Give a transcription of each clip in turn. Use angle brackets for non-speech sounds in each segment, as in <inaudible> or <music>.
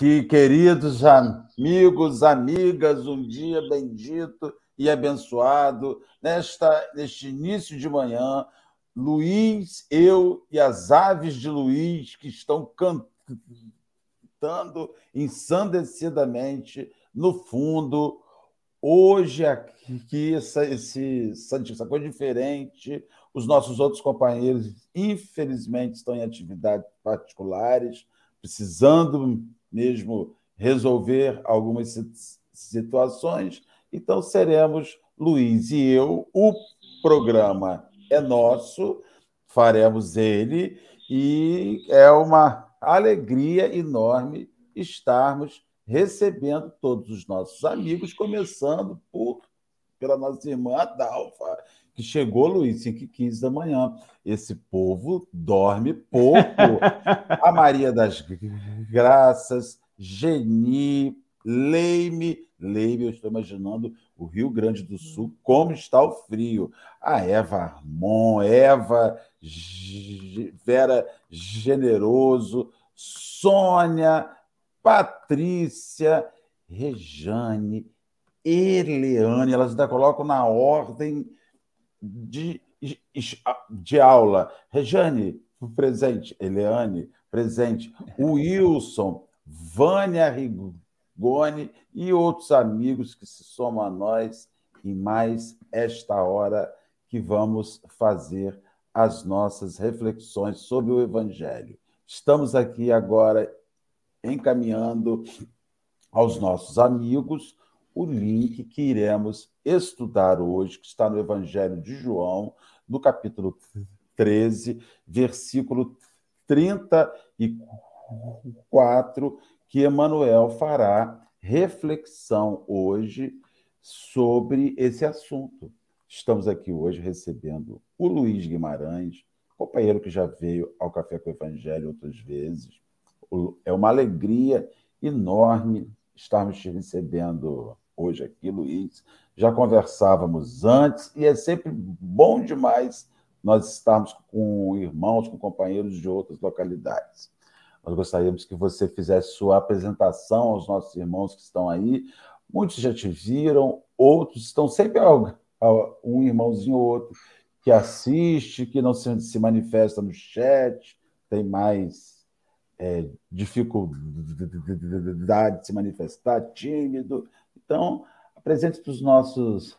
aqui, queridos amigos, amigas, um dia bendito e abençoado. Nesta, neste início de manhã, Luiz, eu e as aves de Luiz que estão cantando ensandecidamente no fundo. Hoje, aqui, essa, esse, essa coisa diferente. Os nossos outros companheiros, infelizmente, estão em atividades particulares, precisando mesmo resolver algumas situações. Então, seremos Luiz e eu. O programa é nosso, faremos ele, e é uma alegria enorme estarmos recebendo todos os nossos amigos, começando por pela nossa irmã Adalfa, que chegou, Luiz, 5 e 15 da manhã. Esse povo dorme pouco. <laughs> A Maria das Graças, Geni, Leime, Leime, eu estou imaginando o Rio Grande do Sul, como está o frio. A Eva Armon, Eva Vera Generoso, Sônia, Patrícia, Rejane, Eliane, elas ainda colocam na ordem de, de aula. Rejane, presente. Eliane, presente. Wilson, Vânia Rigoni e outros amigos que se somam a nós em mais esta hora que vamos fazer as nossas reflexões sobre o Evangelho. Estamos aqui agora encaminhando aos nossos amigos o link que iremos estudar hoje, que está no Evangelho de João, no capítulo 13, versículo 34, que Emmanuel fará reflexão hoje sobre esse assunto. Estamos aqui hoje recebendo o Luiz Guimarães, companheiro que já veio ao Café com o Evangelho outras vezes. É uma alegria enorme estarmos te recebendo hoje aqui, Luiz. Já conversávamos antes e é sempre bom demais nós estarmos com irmãos, com companheiros de outras localidades. Nós gostaríamos que você fizesse sua apresentação aos nossos irmãos que estão aí. Muitos já te viram, outros estão sempre um irmãozinho ou outro que assiste, que não se manifesta no chat, tem mais é, dificuldade de se manifestar, tímido. Então, apresente para os nossos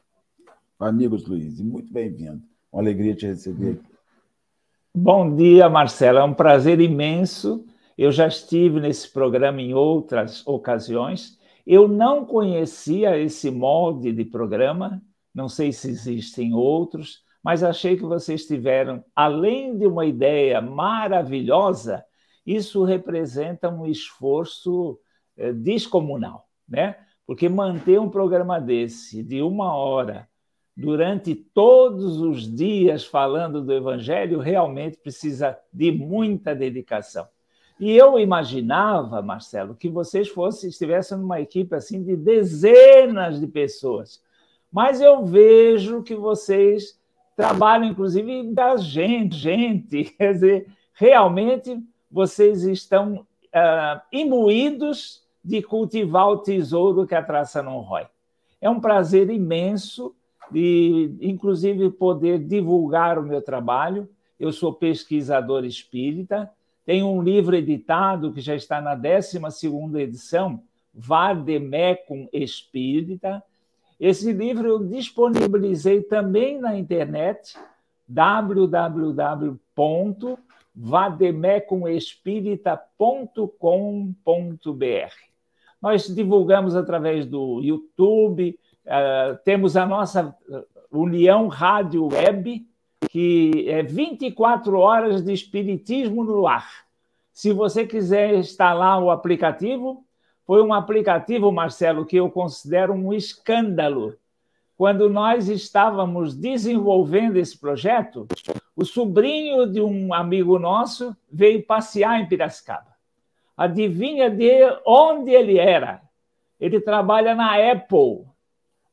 amigos, Luiz, e muito bem-vindo. Uma alegria te receber aqui. Bom dia, Marcelo. É um prazer imenso. Eu já estive nesse programa em outras ocasiões. Eu não conhecia esse molde de programa, não sei se existem outros, mas achei que vocês tiveram, além de uma ideia maravilhosa, isso representa um esforço eh, descomunal, né? Porque manter um programa desse de uma hora durante todos os dias falando do Evangelho realmente precisa de muita dedicação. E eu imaginava, Marcelo, que vocês fossem estivessem numa equipe assim de dezenas de pessoas. Mas eu vejo que vocês trabalham, inclusive, da gente, gente. Quer dizer, realmente vocês estão uh, imbuídos de cultivar o tesouro que a traça não rói. É um prazer imenso de, inclusive, poder divulgar o meu trabalho. Eu sou pesquisador espírita, tenho um livro editado que já está na 12 edição, Vademecum Espírita. Esse livro eu disponibilizei também na internet, www vademecumespirita.com.br. Nós divulgamos através do YouTube, uh, temos a nossa eh, União Rádio Web, que é 24 horas de espiritismo no ar. Se você quiser instalar o aplicativo, foi um aplicativo, Marcelo, que eu considero um escândalo. Quando nós estávamos desenvolvendo esse projeto, o sobrinho de um amigo nosso veio passear em Piracicaba. Adivinha de onde ele era? Ele trabalha na Apple.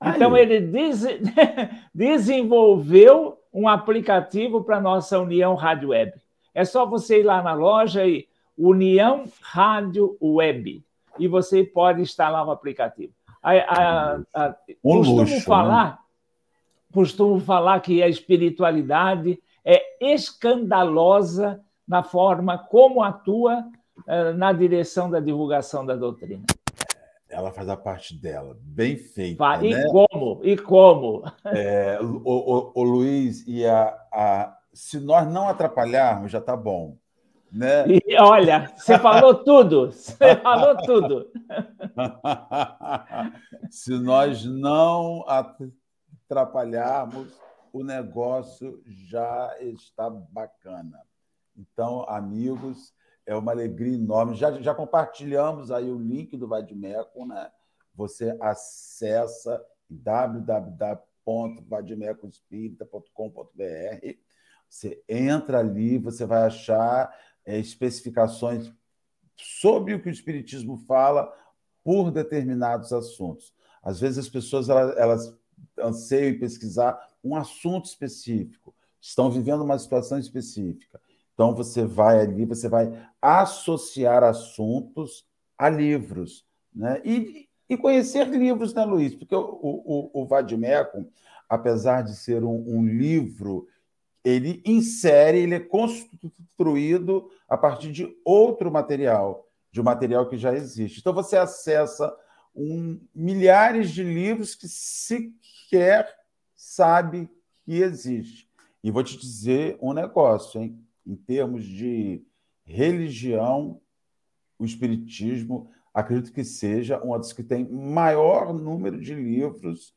Então, ele des... <laughs> desenvolveu um aplicativo para a nossa União Rádio Web. É só você ir lá na loja e União Rádio Web. e você pode instalar um aplicativo. A, a, a, um costumo luxo, né? falar, né? costumo falar que a espiritualidade é escandalosa na forma como atua na direção da divulgação da doutrina. Ela faz a parte dela, bem feita. E né? como? E como? É, o, o, o, Luiz, e a, a, se nós não atrapalharmos, já está bom. Né? E olha, você falou tudo, você <laughs> falou tudo. <laughs> se nós não atrapalharmos, o negócio já está bacana. Então, amigos, é uma alegria enorme. Já, já compartilhamos aí o link do Vadimeco, né? Você acessa www.vadimecoespírita.com.br. Você entra ali, você vai achar é, especificações sobre o que o Espiritismo fala por determinados assuntos. Às vezes as pessoas elas, elas anseiam em pesquisar um assunto específico, estão vivendo uma situação específica. Então, você vai ali, você vai associar assuntos a livros. Né? E, e conhecer livros, né, Luiz? Porque o, o, o apesar de ser um, um livro, ele insere, ele é construído a partir de outro material, de um material que já existe. Então, você acessa um, milhares de livros que sequer sabe que existe. E vou te dizer um negócio, hein? Em termos de religião, o Espiritismo, acredito que seja uma das que tem maior número de livros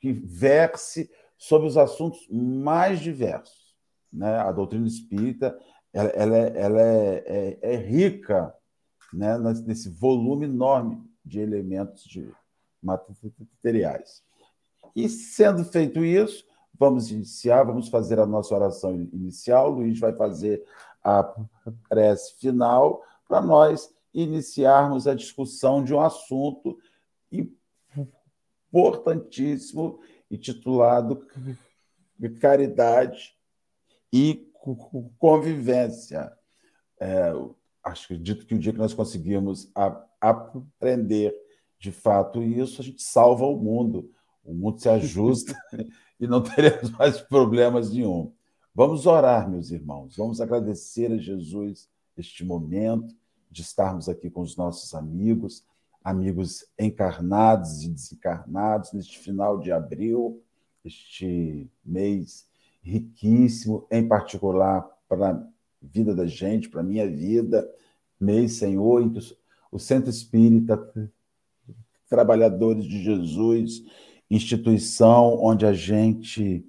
que verse sobre os assuntos mais diversos. Né? A doutrina espírita ela, ela, é, ela é, é, é, rica né? nesse volume enorme de elementos de materiais. E sendo feito isso, Vamos iniciar, vamos fazer a nossa oração inicial. O Luiz vai fazer a prece final para nós iniciarmos a discussão de um assunto importantíssimo intitulado Caridade e Convivência. É, acredito que o dia que nós conseguirmos aprender de fato isso, a gente salva o mundo. O mundo se ajusta <laughs> e não <laughs> teremos mais problemas nenhum. Vamos orar, meus irmãos. Vamos agradecer a Jesus este momento de estarmos aqui com os nossos amigos, amigos encarnados e desencarnados neste final de abril, este mês riquíssimo, em particular para a vida da gente, para a minha vida, mês, Senhor, em que o Centro Espírita, Trabalhadores de Jesus, instituição onde a gente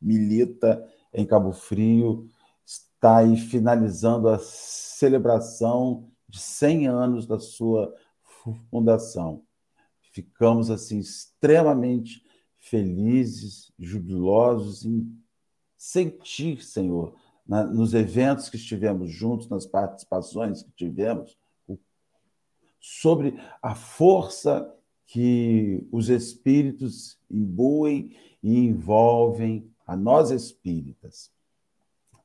milita em Cabo Frio, está aí finalizando a celebração de 100 anos da sua fundação. Ficamos assim extremamente felizes, jubilosos em sentir, Senhor, na, nos eventos que estivemos juntos, nas participações que tivemos, sobre a força que os espíritos imbuem e envolvem a nós espíritas,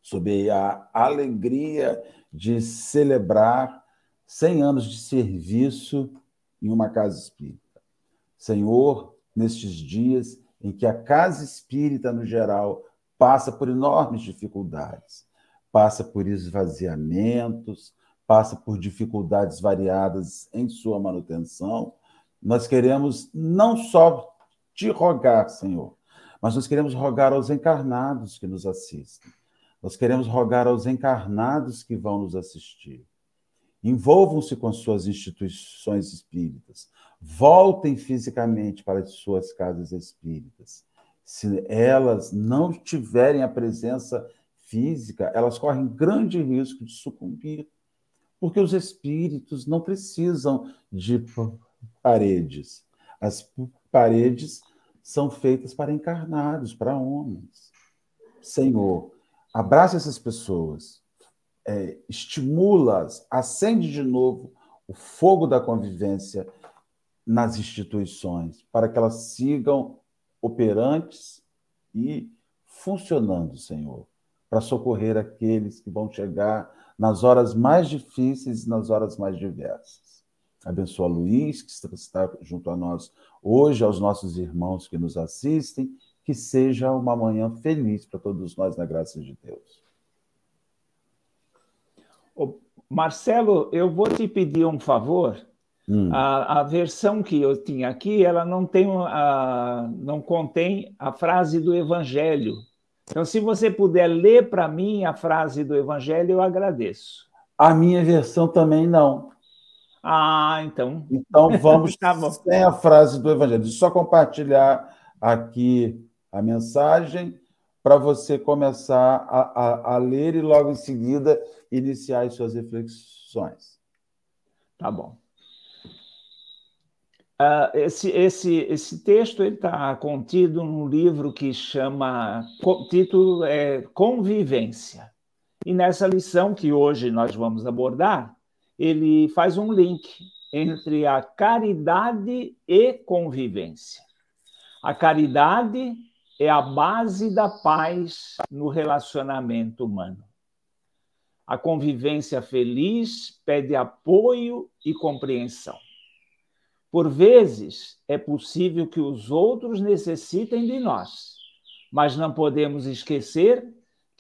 sob a alegria de celebrar 100 anos de serviço em uma casa espírita. Senhor, nestes dias em que a casa espírita, no geral, passa por enormes dificuldades, passa por esvaziamentos, passa por dificuldades variadas em sua manutenção, nós queremos não só te rogar, Senhor, mas nós queremos rogar aos encarnados que nos assistem. Nós queremos rogar aos encarnados que vão nos assistir. Envolvam-se com suas instituições espíritas. Voltem fisicamente para as suas casas espíritas. Se elas não tiverem a presença física, elas correm grande risco de sucumbir, porque os espíritos não precisam de paredes. As paredes são feitas para encarnados, para homens. Senhor, abraça essas pessoas, é, estimula-as, acende de novo o fogo da convivência nas instituições, para que elas sigam operantes e funcionando, Senhor, para socorrer aqueles que vão chegar nas horas mais difíceis e nas horas mais diversas. Abençoa Luiz, que está junto a nós hoje, aos nossos irmãos que nos assistem. Que seja uma manhã feliz para todos nós, na graça de Deus. Marcelo, eu vou te pedir um favor. Hum. A, a, versão que eu tinha aqui, ela não tem a, não contém a frase do Evangelho. Então, se você puder ler para mim a frase do Evangelho, eu agradeço. A minha versão também não. Ah, então. Então <laughs> vamos tá sem a frase do Evangelho. Só compartilhar aqui a mensagem para você começar a, a, a, ler e logo em seguida iniciar as suas reflexões. Tá bom. Uh, esse, esse, esse texto está contido num livro que chama, o título é Convivência. E nessa lição que hoje nós vamos abordar, ele faz um link entre a caridade e convivência. A caridade é a base da paz no relacionamento humano. A convivência feliz pede apoio e compreensão. Por vezes, é possível que os outros necessitem de nós, mas não podemos esquecer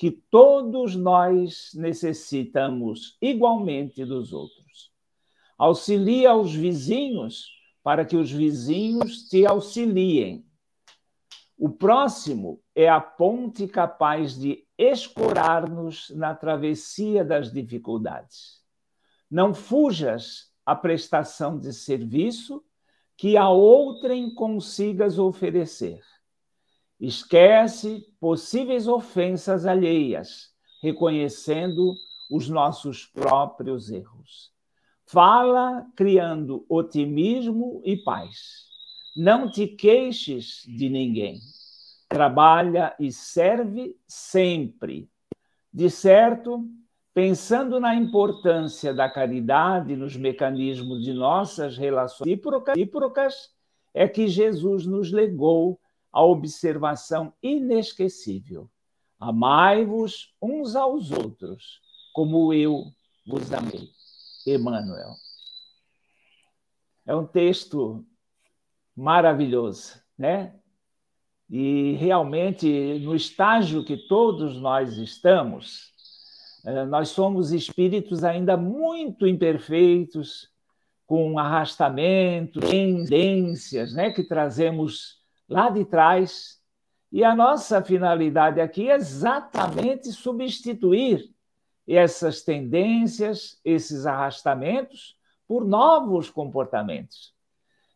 que todos nós necessitamos igualmente dos outros. Auxilia os vizinhos para que os vizinhos te auxiliem o próximo é a ponte capaz de escorar-nos na travessia das dificuldades. Não fujas à prestação de serviço que a outrem consigas oferecer. Esquece possíveis ofensas alheias, reconhecendo os nossos próprios erros. Fala criando otimismo e paz não te queixes de ninguém. Trabalha e serve sempre. De certo, pensando na importância da caridade nos mecanismos de nossas relações recíprocas, é que Jesus nos legou a observação inesquecível. Amai-vos uns aos outros, como eu vos amei. Emmanuel. É um texto maravilhoso, né? E realmente, no estágio que todos nós estamos, eh, nós somos espíritos ainda muito imperfeitos, com arrastamentos, tendências, né, que trazemos lá de trás. E a nossa finalidade aqui é exatamente substituir essas tendências, esses arrastamentos, por novos comportamentos.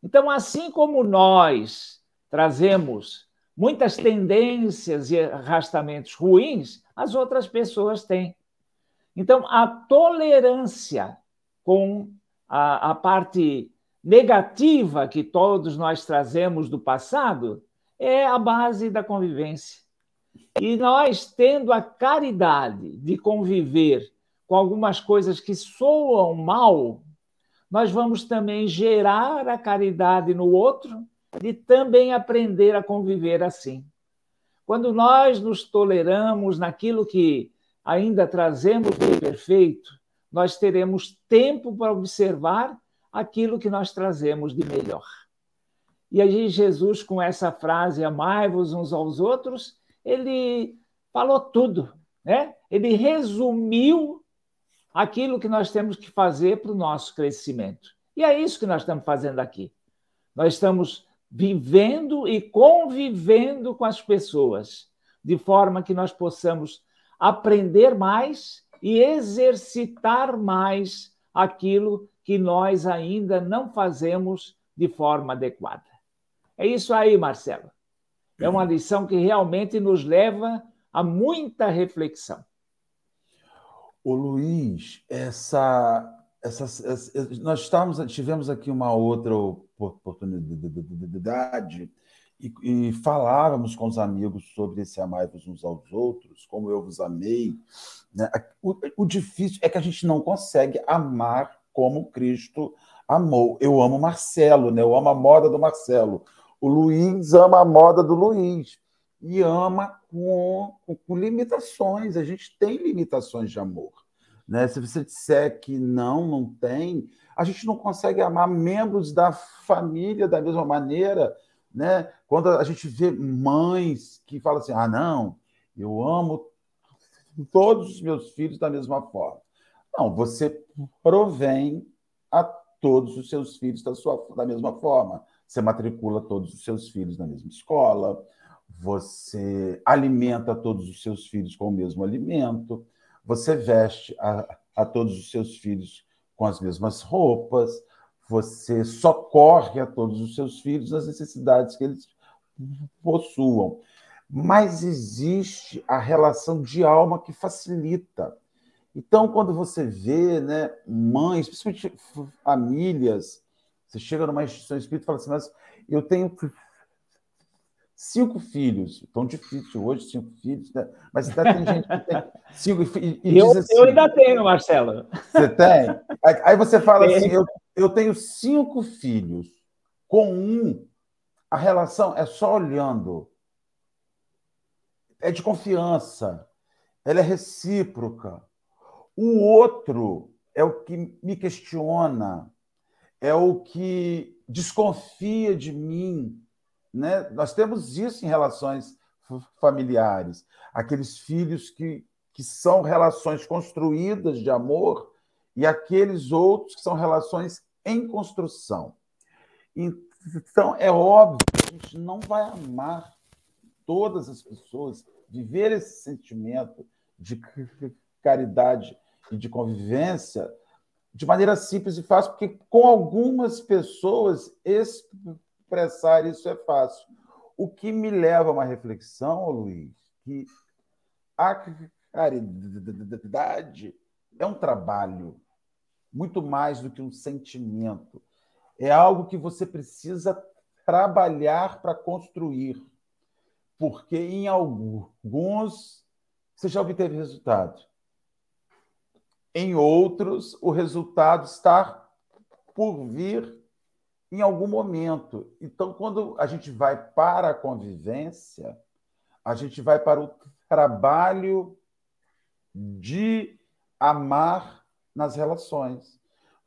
Então, assim como nós trazemos muitas tendências e arrastamentos ruins, as outras pessoas têm. Então, a tolerância com a, a parte negativa que todos nós trazemos do passado é a base da convivência. E nós, tendo a caridade de conviver com algumas coisas que soam mal, nós vamos também gerar a caridade no outro e também aprender a conviver assim. Quando nós nos toleramos naquilo que ainda trazemos de perfeito, nós teremos tempo para observar aquilo que nós trazemos de melhor. E aí, Jesus, com essa frase, amai-vos uns aos outros, ele falou tudo, né? Ele resumiu aquilo que nós temos que fazer para o nosso crescimento. E é isso que nós estamos fazendo aqui. Nós estamos vivendo e convivendo com as pessoas, de forma que nós possamos aprender mais e exercitar mais aquilo que nós ainda não fazemos de forma adequada. É isso aí, Marcelo. É uma lição que realmente nos leva a muita reflexão. O Luiz, essa, essa, essa, nós tivemos aqui uma outra oportunidade e, e falávamos com os amigos sobre esse amai-vos uns aos outros, como eu vos amei. Né? O, o difícil é que a gente não consegue amar como Cristo amou. Eu amo Marcelo, né? eu amo a moda do Marcelo. O Luiz ama a moda do Luiz e ama com, com, com limitações. A gente tem limitações de amor. Né? Se você disser que não, não tem, a gente não consegue amar membros da família da mesma maneira. Né? Quando a gente vê mães que falam assim: ah, não, eu amo todos os meus filhos da mesma forma. Não, você provém a todos os seus filhos da, sua, da mesma forma. Você matricula todos os seus filhos na mesma escola, você alimenta todos os seus filhos com o mesmo alimento, você veste a, a todos os seus filhos com as mesmas roupas, você socorre a todos os seus filhos nas necessidades que eles possuam. Mas existe a relação de alma que facilita. Então, quando você vê né, mães, principalmente famílias, você chega numa instituição espírita e fala assim, mas eu tenho cinco filhos. Tão difícil hoje, cinco filhos, né? mas ainda tem gente que tem <laughs> cinco e, e eu, assim, eu ainda tenho, Marcelo. Você tem? Aí você fala assim: eu, eu tenho cinco filhos. Com um, a relação é só olhando. É de confiança. Ela é recíproca. O outro é o que me questiona, é o que desconfia de mim, né? Nós temos isso em relações familiares, aqueles filhos que, que são relações construídas de amor e aqueles outros que são relações em construção. Então, é óbvio que a gente não vai amar todas as pessoas, viver esse sentimento de caridade e de convivência de maneira simples e fácil, porque com algumas pessoas expressar isso é fácil. O que me leva a uma reflexão, Luiz, que a caridade é um trabalho, muito mais do que um sentimento. É algo que você precisa trabalhar para construir. Porque em alguns você já obteve resultado. Em outros, o resultado está por vir em algum momento. Então, quando a gente vai para a convivência, a gente vai para o trabalho de amar nas relações.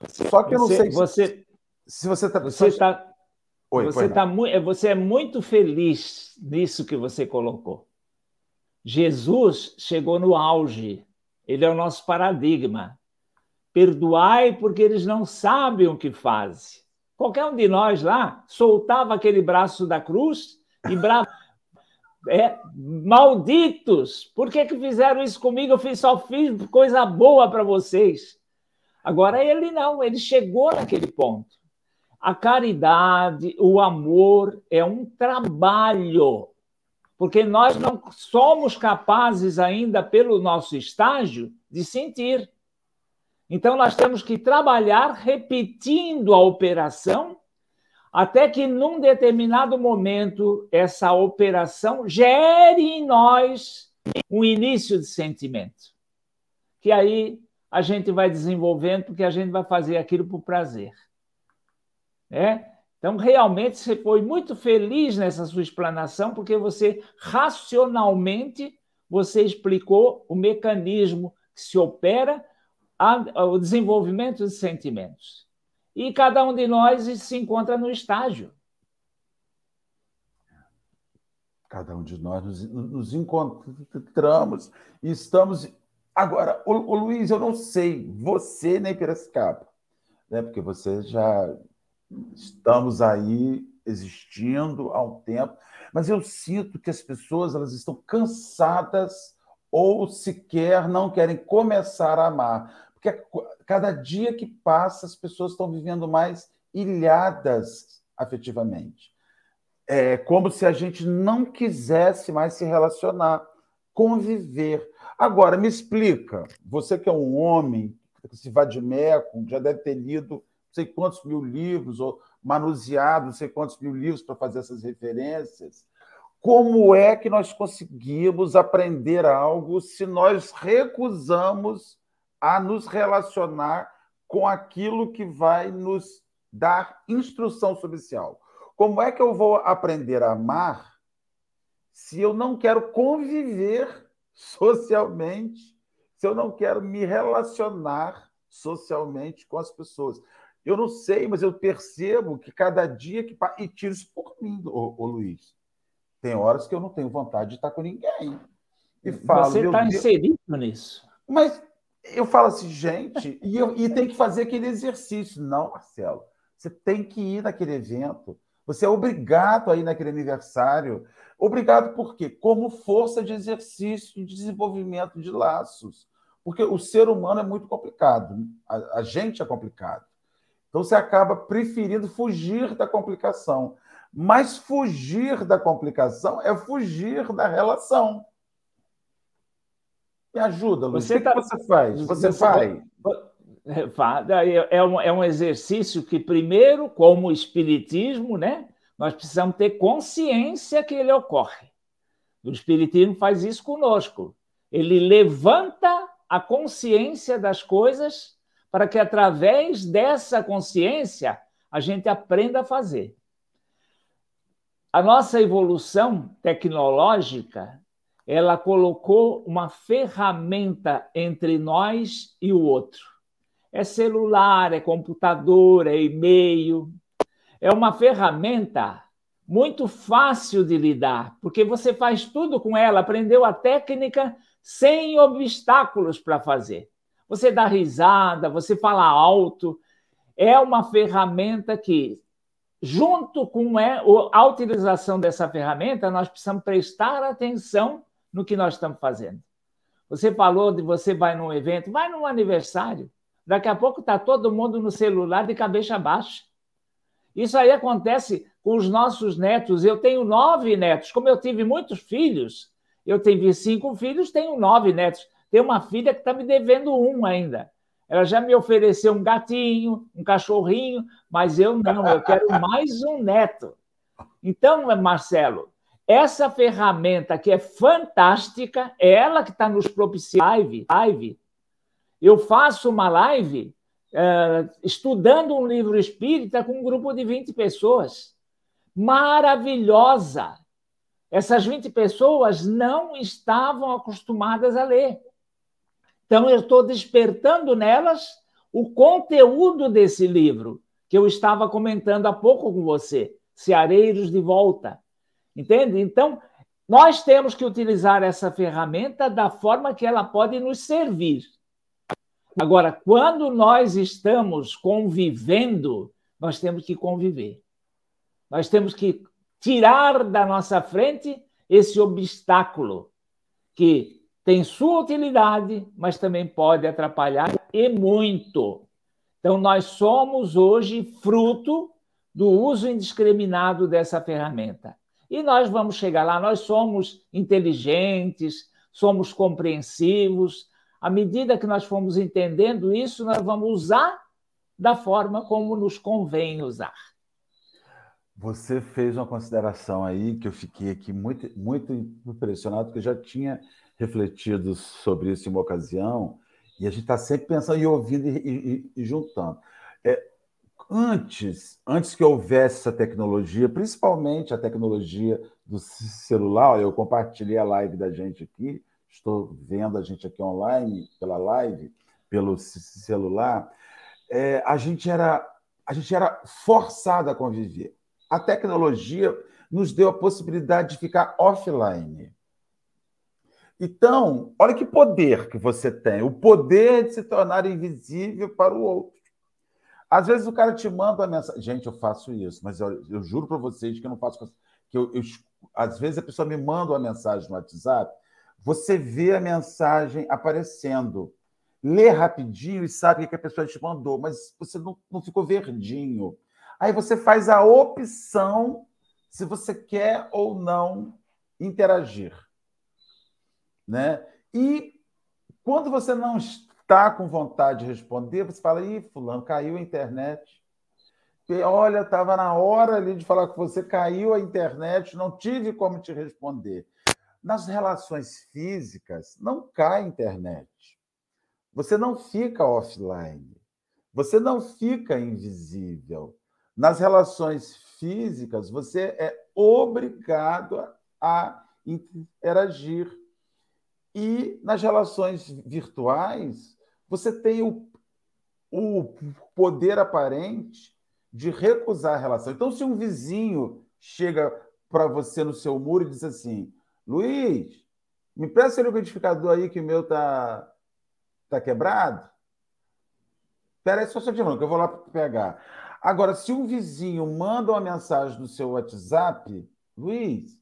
Só que eu não você, sei você, se você está. Você, tá, Oi, você, tá muito, você é muito feliz nisso que você colocou. Jesus chegou no auge, ele é o nosso paradigma. Perdoai porque eles não sabem o que fazem. Qualquer um de nós lá soltava aquele braço da cruz e bravo. <laughs> É, malditos! Por que, que fizeram isso comigo? Eu fiz, só fiz coisa boa para vocês. Agora ele não, ele chegou naquele ponto. A caridade, o amor é um trabalho, porque nós não somos capazes ainda, pelo nosso estágio, de sentir. Então, nós temos que trabalhar repetindo a operação até que, num determinado momento, essa operação gere em nós um início de sentimento. Que aí a gente vai desenvolvendo, porque a gente vai fazer aquilo por prazer. É? Então, realmente, você foi muito feliz nessa sua explanação, porque você, racionalmente, você explicou o mecanismo que se opera o desenvolvimento de sentimentos. E cada um de nós se encontra no estágio. Cada um de nós nos, nos encontramos e estamos. Agora, o, Luiz, eu não sei, você nem Piracicaba, né? porque você já estamos aí existindo há um tempo, mas eu sinto que as pessoas elas estão cansadas ou sequer não querem começar a amar. Porque cada dia que passa, as pessoas estão vivendo mais ilhadas afetivamente. É como se a gente não quisesse mais se relacionar, conviver. Agora, me explica, você que é um homem, se meco, já deve ter lido sei quantos mil livros, ou manuseado não sei quantos mil livros para fazer essas referências. Como é que nós conseguimos aprender algo se nós recusamos a nos relacionar com aquilo que vai nos dar instrução algo. Como é que eu vou aprender a amar se eu não quero conviver <laughs> socialmente, se eu não quero me relacionar socialmente com as pessoas? Eu não sei, mas eu percebo que cada dia que passa. E tiro isso por mim, ô, ô, Luiz. Tem horas que eu não tenho vontade de estar com ninguém. E falo, Você está inserido nisso. Mas eu falo assim, gente, e, eu, e tem que fazer aquele exercício. Não, Marcelo. Você tem que ir naquele evento. Você é obrigado a ir naquele aniversário. Obrigado por quê? Como força de exercício e de desenvolvimento de laços. Porque o ser humano é muito complicado. A, a gente é complicado. Então você acaba preferindo fugir da complicação. Mas fugir da complicação é fugir da relação. Me ajuda, Luiz. Você o que, tá... que você faz? Você, você vai. É, é um, é um exercício que, primeiro, como o Espiritismo, né, nós precisamos ter consciência que ele ocorre. O Espiritismo faz isso conosco. Ele levanta a consciência das coisas para que, através dessa consciência, a gente aprenda a fazer. A nossa evolução tecnológica ela colocou uma ferramenta entre nós e o outro. É celular, é computador, é e-mail. É uma ferramenta muito fácil de lidar, porque você faz tudo com ela, aprendeu a técnica sem obstáculos para fazer. Você dá risada, você fala alto. É uma ferramenta que, junto com é, a utilização dessa ferramenta, nós precisamos prestar atenção no que nós estamos fazendo. Você falou de você vai num evento, vai num aniversário. Daqui a pouco está todo mundo no celular de cabeça baixa. Isso aí acontece com os nossos netos. Eu tenho nove netos. Como eu tive muitos filhos, eu tenho cinco filhos, tenho nove netos. Tem uma filha que está me devendo um ainda. Ela já me ofereceu um gatinho, um cachorrinho, mas eu não, eu quero <laughs> mais um neto. Então, Marcelo, essa ferramenta que é fantástica, é ela que está nos propiciando live, live eu faço uma live uh, estudando um livro espírita com um grupo de 20 pessoas. Maravilhosa! Essas 20 pessoas não estavam acostumadas a ler. Então, eu estou despertando nelas o conteúdo desse livro, que eu estava comentando há pouco com você, Ceareiros de Volta. Entende? Então, nós temos que utilizar essa ferramenta da forma que ela pode nos servir. Agora, quando nós estamos convivendo, nós temos que conviver. Nós temos que tirar da nossa frente esse obstáculo que tem sua utilidade, mas também pode atrapalhar e muito. Então, nós somos hoje fruto do uso indiscriminado dessa ferramenta. E nós vamos chegar lá, nós somos inteligentes, somos compreensivos, à medida que nós formos entendendo isso, nós vamos usar da forma como nos convém usar. Você fez uma consideração aí que eu fiquei aqui muito, muito impressionado, porque eu já tinha refletido sobre isso em uma ocasião, e a gente está sempre pensando e ouvindo e, e, e juntando. É, antes, antes que houvesse essa tecnologia, principalmente a tecnologia do celular, eu compartilhei a live da gente aqui, estou vendo a gente aqui online, pela live, pelo celular, é, a, gente era, a gente era forçado a conviver. A tecnologia nos deu a possibilidade de ficar offline. Então, olha que poder que você tem, o poder de se tornar invisível para o outro. Às vezes o cara te manda uma mensagem. Gente, eu faço isso, mas eu, eu juro para vocês que eu não faço. Que eu, eu, às vezes a pessoa me manda uma mensagem no WhatsApp você vê a mensagem aparecendo. Lê rapidinho e sabe o que a pessoa te mandou, mas você não, não ficou verdinho. Aí você faz a opção se você quer ou não interagir. Né? E quando você não está com vontade de responder, você fala: ih, Fulano, caiu a internet. Olha, estava na hora ali de falar com você, caiu a internet, não tive como te responder. Nas relações físicas, não cai a internet. Você não fica offline. Você não fica invisível. Nas relações físicas, você é obrigado a interagir. E nas relações virtuais, você tem o, o poder aparente de recusar a relação. Então, se um vizinho chega para você no seu muro e diz assim: Luiz, me presta o liquidificador aí que o meu tá, tá quebrado. Espera aí, só só de que eu vou lá pegar. Agora, se um vizinho manda uma mensagem no seu WhatsApp, Luiz,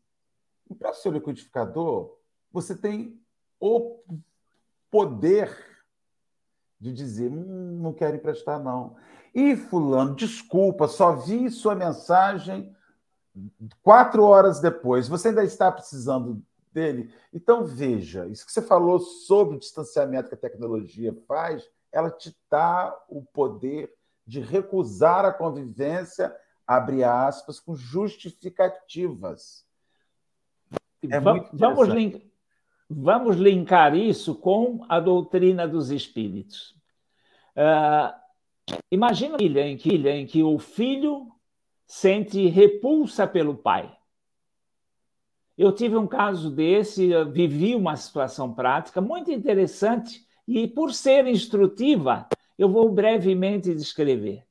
me o seu liquidificador, você tem o poder de dizer: hum, não quero emprestar, não. E, Fulano, desculpa, só vi sua mensagem quatro horas depois. Você ainda está precisando dele? Então, veja: isso que você falou sobre o distanciamento que a tecnologia faz, ela te dá o poder de recusar a convivência, abre aspas, com justificativas. É vamos, vamos, link, vamos linkar isso com a doutrina dos espíritos. Uh, imagina ilha em que, ilha em que o filho sente repulsa pelo pai. Eu tive um caso desse, vivi uma situação prática muito interessante e, por ser instrutiva, eu vou brevemente descrever.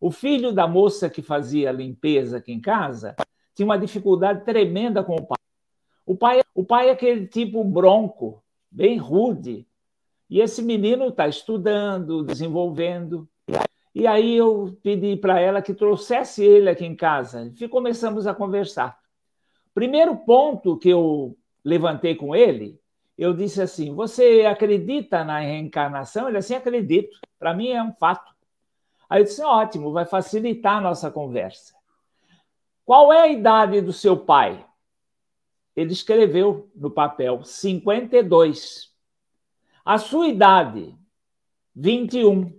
O filho da moça que fazia limpeza aqui em casa tinha uma dificuldade tremenda com o pai. O pai, o pai é aquele tipo bronco, bem rude. E esse menino está estudando, desenvolvendo. E aí eu pedi para ela que trouxesse ele aqui em casa. E começamos a conversar. Primeiro ponto que eu levantei com ele, eu disse assim: Você acredita na reencarnação? Ele assim: Acredito. Para mim é um fato. Aí eu disse: Ótimo, vai facilitar a nossa conversa. Qual é a idade do seu pai? Ele escreveu no papel 52. A sua idade, 21.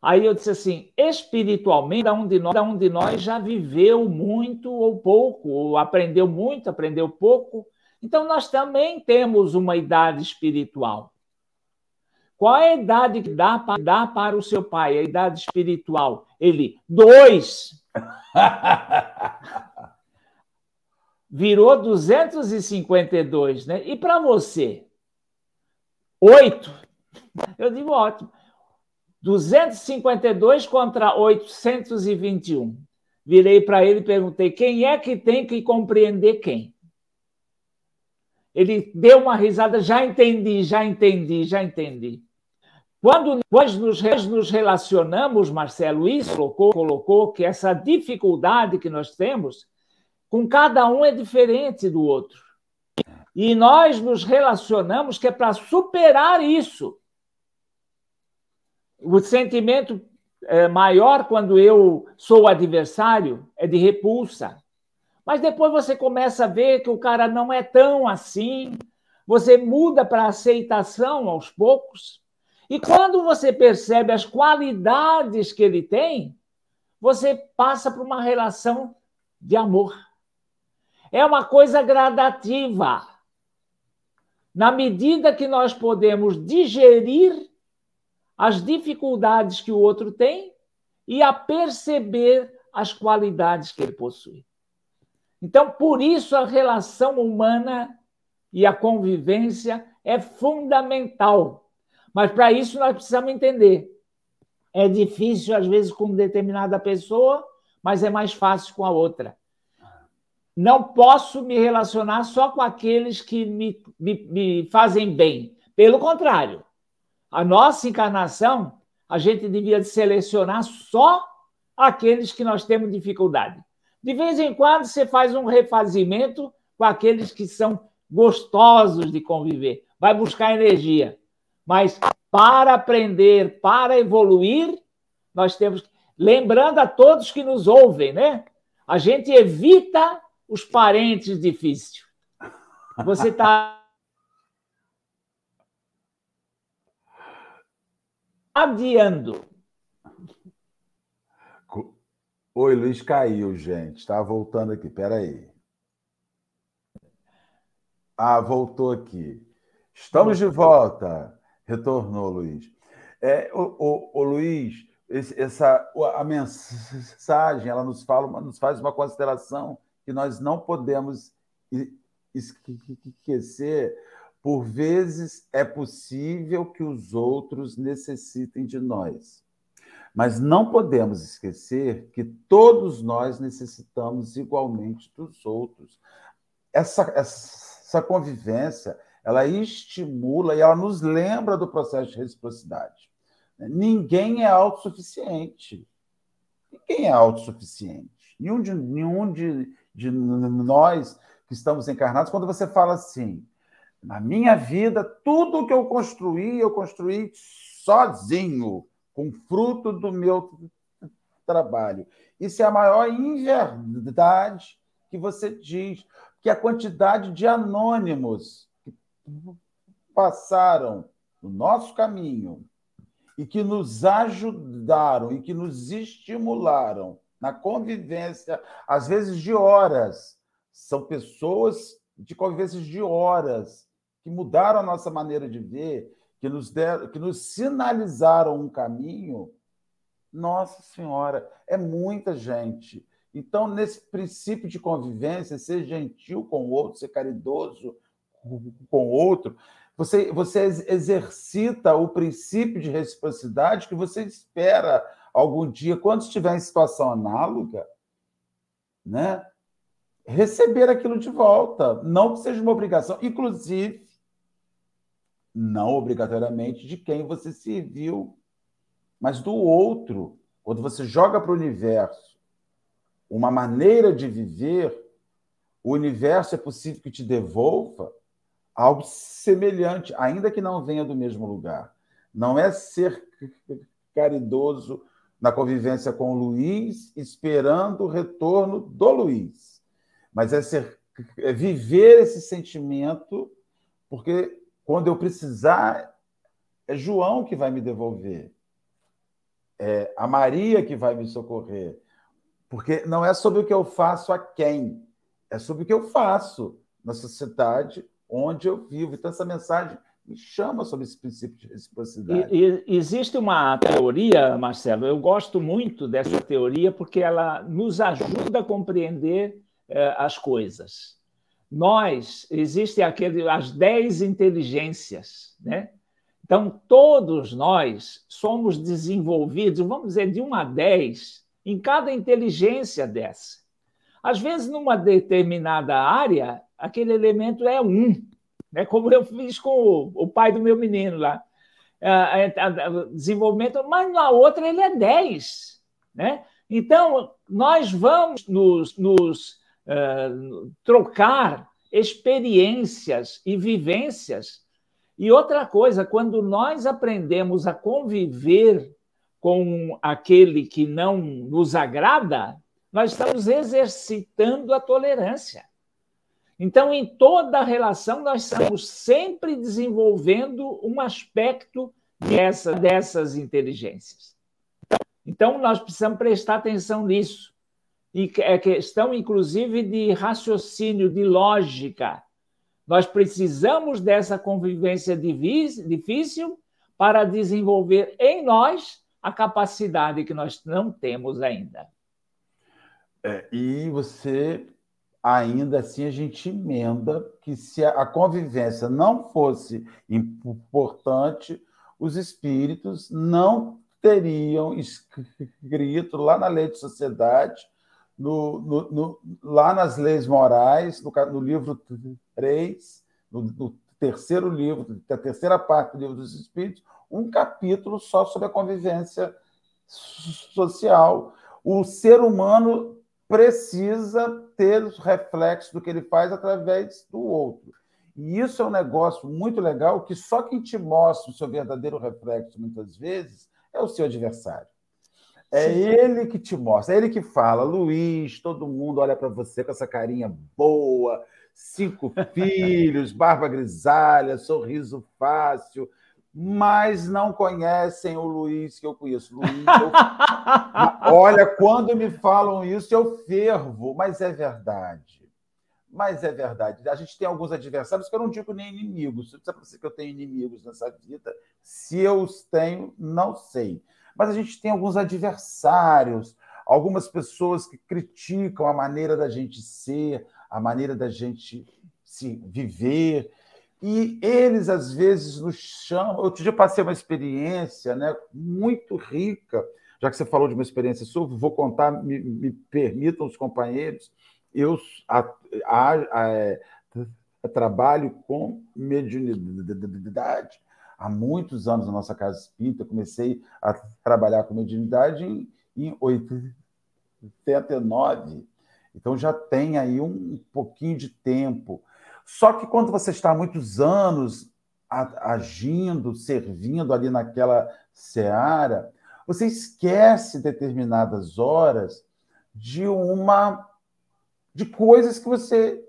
Aí eu disse assim: espiritualmente, cada um de nós, um de nós já viveu muito ou pouco, ou aprendeu muito, aprendeu pouco. Então nós também temos uma idade espiritual. Qual é a idade que dá para, dá para o seu pai? A idade espiritual? Ele, dois. <laughs> Virou 252, né? E para você? Oito. Eu digo ótimo. 252 contra 821. Virei para ele e perguntei: quem é que tem que compreender quem? Ele deu uma risada, já entendi, já entendi, já entendi. Quando nós nos relacionamos, Marcelo, isso colocou, colocou que essa dificuldade que nós temos, com cada um é diferente do outro. E nós nos relacionamos que é para superar isso o sentimento é, maior quando eu sou adversário é de repulsa. Mas depois você começa a ver que o cara não é tão assim, você muda para aceitação aos poucos. E quando você percebe as qualidades que ele tem, você passa para uma relação de amor. É uma coisa gradativa. Na medida que nós podemos digerir as dificuldades que o outro tem e a perceber as qualidades que ele possui. Então, por isso, a relação humana e a convivência é fundamental. Mas para isso nós precisamos entender. É difícil, às vezes, com determinada pessoa, mas é mais fácil com a outra. Não posso me relacionar só com aqueles que me, me, me fazem bem. Pelo contrário, a nossa encarnação, a gente devia selecionar só aqueles que nós temos dificuldade. De vez em quando você faz um refazimento com aqueles que são gostosos de conviver, vai buscar energia. Mas para aprender, para evoluir, nós temos. Lembrando a todos que nos ouvem, né? A gente evita os parentes difíceis. Você está adiando. Oi, Luiz caiu, gente. Está voltando aqui. Espera aí. Ah, voltou aqui. Estamos de volta. Retornou, Luiz. É, o, o, o Luiz, esse, essa, a mensagem ela nos, fala, nos faz uma consideração que nós não podemos esquecer, por vezes é possível que os outros necessitem de nós. Mas não podemos esquecer que todos nós necessitamos igualmente dos outros. Essa, essa convivência, ela estimula e ela nos lembra do processo de reciprocidade. Ninguém é autossuficiente. Ninguém é autossuficiente. Nenhum de, nenhum de, de nós que estamos encarnados, quando você fala assim, na minha vida, tudo que eu construí, eu construí sozinho, com fruto do meu trabalho. Isso é a maior inverdade que você diz, que a quantidade de anônimos que passaram no nosso caminho e que nos ajudaram e que nos estimularam na convivência, às vezes de horas. São pessoas de convivências de horas que mudaram a nossa maneira de ver, que nos deram, que nos sinalizaram um caminho. Nossa Senhora, é muita gente. Então, nesse princípio de convivência, ser gentil com o outro, ser caridoso com o outro, você, você exercita o princípio de reciprocidade que você espera algum dia, quando estiver em situação análoga, né, receber aquilo de volta. Não que seja uma obrigação, inclusive, não obrigatoriamente de quem você serviu, mas do outro. Quando você joga para o universo uma maneira de viver, o universo é possível que te devolva algo semelhante, ainda que não venha do mesmo lugar. Não é ser caridoso na convivência com o Luiz, esperando o retorno do Luiz, mas é, ser, é viver esse sentimento, porque quando eu precisar, é João que vai me devolver, é a Maria que vai me socorrer, porque não é sobre o que eu faço a quem, é sobre o que eu faço na sociedade onde eu vivo. Então, essa mensagem me chama sobre esse princípio de reciprocidade. E, e, existe uma teoria, Marcelo, eu gosto muito dessa teoria porque ela nos ajuda a compreender eh, as coisas. Nós, existem aquele, as dez inteligências, né? Então, todos nós somos desenvolvidos, vamos dizer, de uma a dez, em cada inteligência dessa. Às vezes, numa determinada área, aquele elemento é um, né? como eu fiz com o, o pai do meu menino lá. desenvolvimento, mas na outra ele é 10. Né? Então, nós vamos nos, nos uh, trocar experiências e vivências. E outra coisa, quando nós aprendemos a conviver com aquele que não nos agrada, nós estamos exercitando a tolerância. Então, em toda a relação, nós estamos sempre desenvolvendo um aspecto dessa, dessas inteligências. Então, nós precisamos prestar atenção nisso. E é questão, inclusive, de raciocínio, de lógica. Nós precisamos dessa convivência difícil para desenvolver em nós a capacidade que nós não temos ainda. É, e você ainda assim a gente emenda que se a convivência não fosse importante, os espíritos não teriam escrito lá na lei de sociedade, no, no, no, lá nas leis morais, no, livro 3, no, terceiro livro, da terceira parte do livro dos espíritos, um capítulo só sobre a convivência social. O ser humano precisa ter os reflexos do que ele faz através do outro. E isso é um negócio muito legal que só quem te mostra o seu verdadeiro reflexo, muitas vezes, é o seu adversário. É Sim. ele que te mostra, é ele que fala, Luiz, todo mundo olha para você com essa carinha boa, cinco <laughs> filhos, barba grisalha, sorriso fácil, mas não conhecem o Luiz que eu conheço. Luiz, eu... <laughs> Olha, quando me falam isso, eu fervo, mas é verdade. Mas é verdade. A gente tem alguns adversários que eu não digo nem inimigos. Sabe você que eu tenho inimigos nessa vida? Se eu os tenho, não sei. Mas a gente tem alguns adversários, algumas pessoas que criticam a maneira da gente ser, a maneira da gente se viver. E eles, às vezes, nos chamam. Outro dia eu passei uma experiência né, muito rica, já que você falou de uma experiência sua, vou contar, me, me permitam os companheiros. Eu a, a, a, é, trabalho com mediunidade há muitos anos na nossa casa espírita. Comecei a trabalhar com mediunidade em, em 89. Então já tem aí um pouquinho de tempo. Só que quando você está há muitos anos agindo, servindo ali naquela seara, você esquece determinadas horas de uma de coisas que você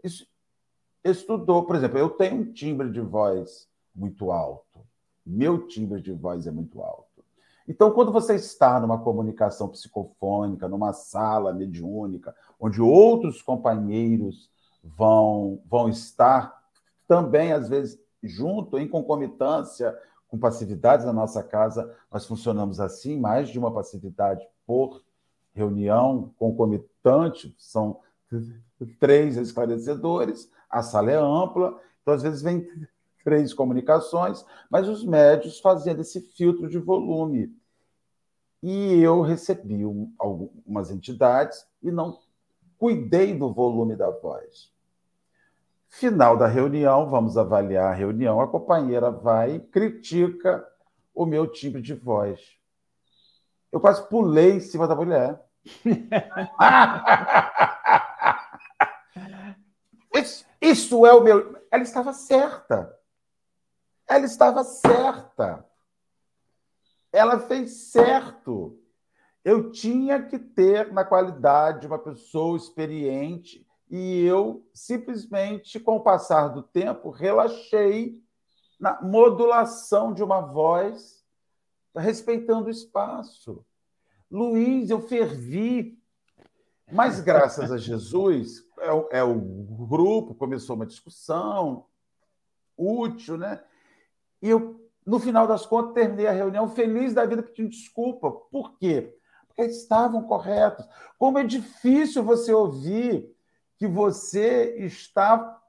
estudou. Por exemplo, eu tenho um timbre de voz muito alto. Meu timbre de voz é muito alto. Então, quando você está numa comunicação psicofônica, numa sala mediúnica, onde outros companheiros vão, vão estar também, às vezes, junto, em concomitância com passividades na nossa casa, nós funcionamos assim, mais de uma passividade por reunião concomitante, são três esclarecedores, a sala é ampla, então às vezes vem três comunicações, mas os médios faziam esse filtro de volume. E eu recebi um, algumas entidades e não cuidei do volume da voz. Final da reunião, vamos avaliar a reunião. A companheira vai e critica o meu timbre de voz. Eu quase pulei em cima da mulher. <laughs> isso, isso é o meu. Ela estava certa. Ela estava certa. Ela fez certo. Eu tinha que ter, na qualidade, uma pessoa experiente e eu simplesmente, com o passar do tempo, relaxei na modulação de uma voz, respeitando o espaço. Luiz, eu fervi, mas graças a Jesus, é o, é o grupo, começou uma discussão útil, né? E eu, no final das contas, terminei a reunião feliz da vida pedindo desculpa. Por quê? Porque estavam corretos. Como é difícil você ouvir que você está,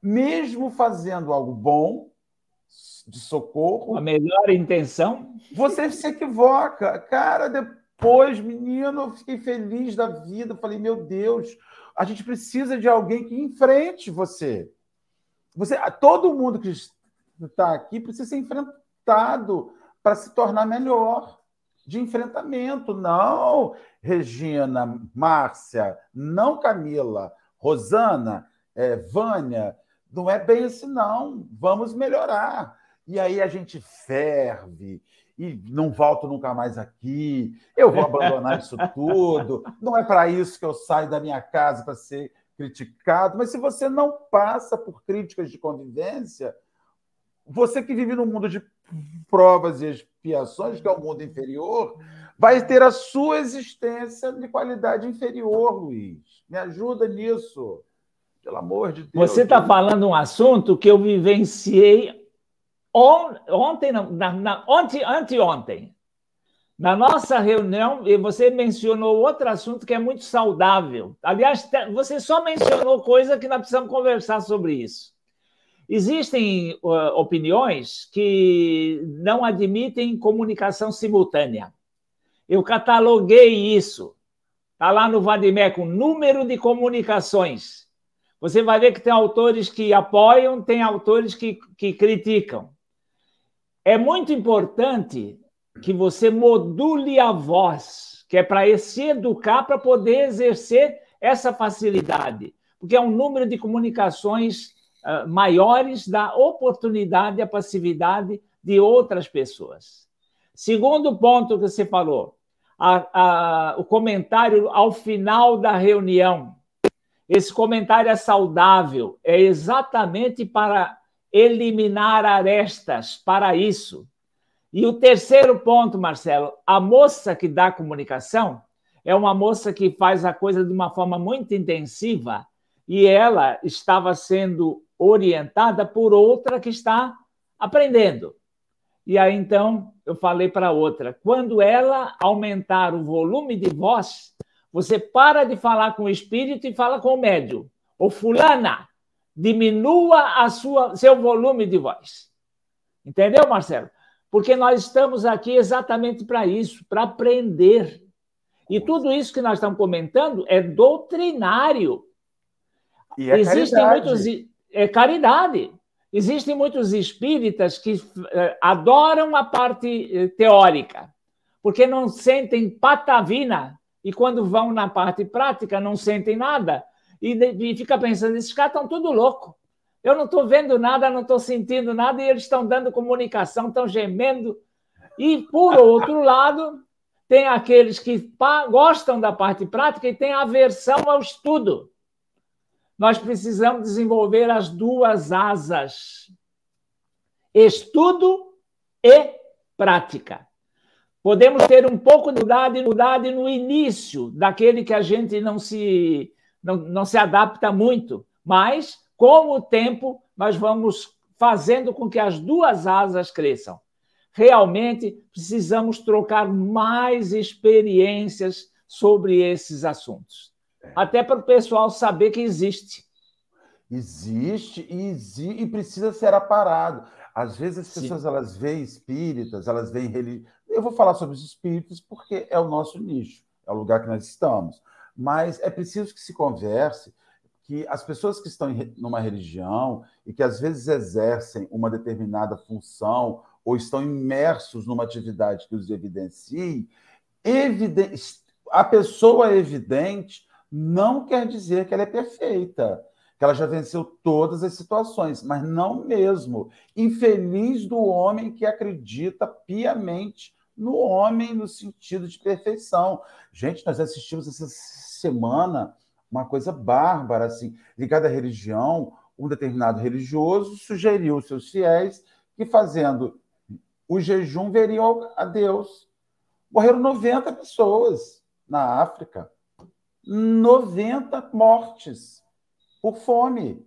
mesmo fazendo algo bom, de socorro. A melhor intenção. Você se equivoca. Cara, depois, menino, eu fiquei feliz da vida. Falei, meu Deus, a gente precisa de alguém que enfrente você. Você, todo mundo que está aqui precisa ser enfrentado para se tornar melhor. De enfrentamento, não Regina, Márcia, não Camila, Rosana, é, Vânia, não é bem assim, não. Vamos melhorar. E aí a gente ferve e não volto nunca mais aqui. Eu vou abandonar isso <laughs> tudo. Não é para isso que eu saio da minha casa para ser criticado. Mas se você não passa por críticas de convivência, você que vive no mundo de provas e expiações, que é o mundo inferior, vai ter a sua existência de qualidade inferior, Luiz. Me ajuda nisso. Pelo amor de Deus. Você está falando um assunto que eu vivenciei on, ontem, na, na, ontem, anteontem. Na nossa reunião, você mencionou outro assunto que é muito saudável. Aliás, você só mencionou coisa que nós precisamos conversar sobre isso. Existem uh, opiniões que não admitem comunicação simultânea. Eu cataloguei isso. Está lá no Vadimec, número de comunicações. Você vai ver que tem autores que apoiam, tem autores que, que criticam. É muito importante que você module a voz, que é para se educar para poder exercer essa facilidade, porque é um número de comunicações uh, maiores da oportunidade, a passividade de outras pessoas. Segundo ponto que você falou, a, a, o comentário ao final da reunião. Esse comentário é saudável, é exatamente para eliminar arestas para isso. E o terceiro ponto, Marcelo, a moça que dá comunicação é uma moça que faz a coisa de uma forma muito intensiva e ela estava sendo orientada por outra que está aprendendo. E aí então eu falei para outra: quando ela aumentar o volume de voz, você para de falar com o espírito e fala com o médium. Ô fulana, diminua a sua, seu volume de voz. Entendeu, Marcelo? Porque nós estamos aqui exatamente para isso, para aprender. E tudo isso que nós estamos comentando é doutrinário. E é Existem caridade. muitos. É caridade. Existem muitos espíritas que eh, adoram a parte eh, teórica, porque não sentem patavina, e quando vão na parte prática não sentem nada, e, fica pensando, esses caras estão tudo louco. Eu não estou vendo nada, não estou sentindo nada, e eles estão dando comunicação, estão gemendo. E, por outro lado, tem aqueles que gostam da parte prática e têm aversão ao estudo. Nós precisamos desenvolver as duas asas: estudo e prática. Podemos ter um pouco de unidade no início, daquele que a gente não se, não, não se adapta muito, mas com o tempo, nós vamos fazendo com que as duas asas cresçam. Realmente precisamos trocar mais experiências sobre esses assuntos. É. Até para o pessoal saber que existe. Existe e, e precisa ser aparado. Às vezes as pessoas Sim. elas veem espíritas, elas veem religião. Eu vou falar sobre os espíritos porque é o nosso nicho, é o lugar que nós estamos. Mas é preciso que se converse que as pessoas que estão em numa religião e que às vezes exercem uma determinada função ou estão imersos numa atividade que os evidencie, a pessoa evidente não quer dizer que ela é perfeita, que ela já venceu todas as situações, mas não mesmo. Infeliz do homem que acredita piamente no homem no sentido de perfeição. Gente, nós assistimos essa semana uma coisa bárbara, assim, ligada à religião, um determinado religioso sugeriu aos seus fiéis que fazendo o jejum veriam a Deus. Morreram 90 pessoas na África. 90 mortes por fome,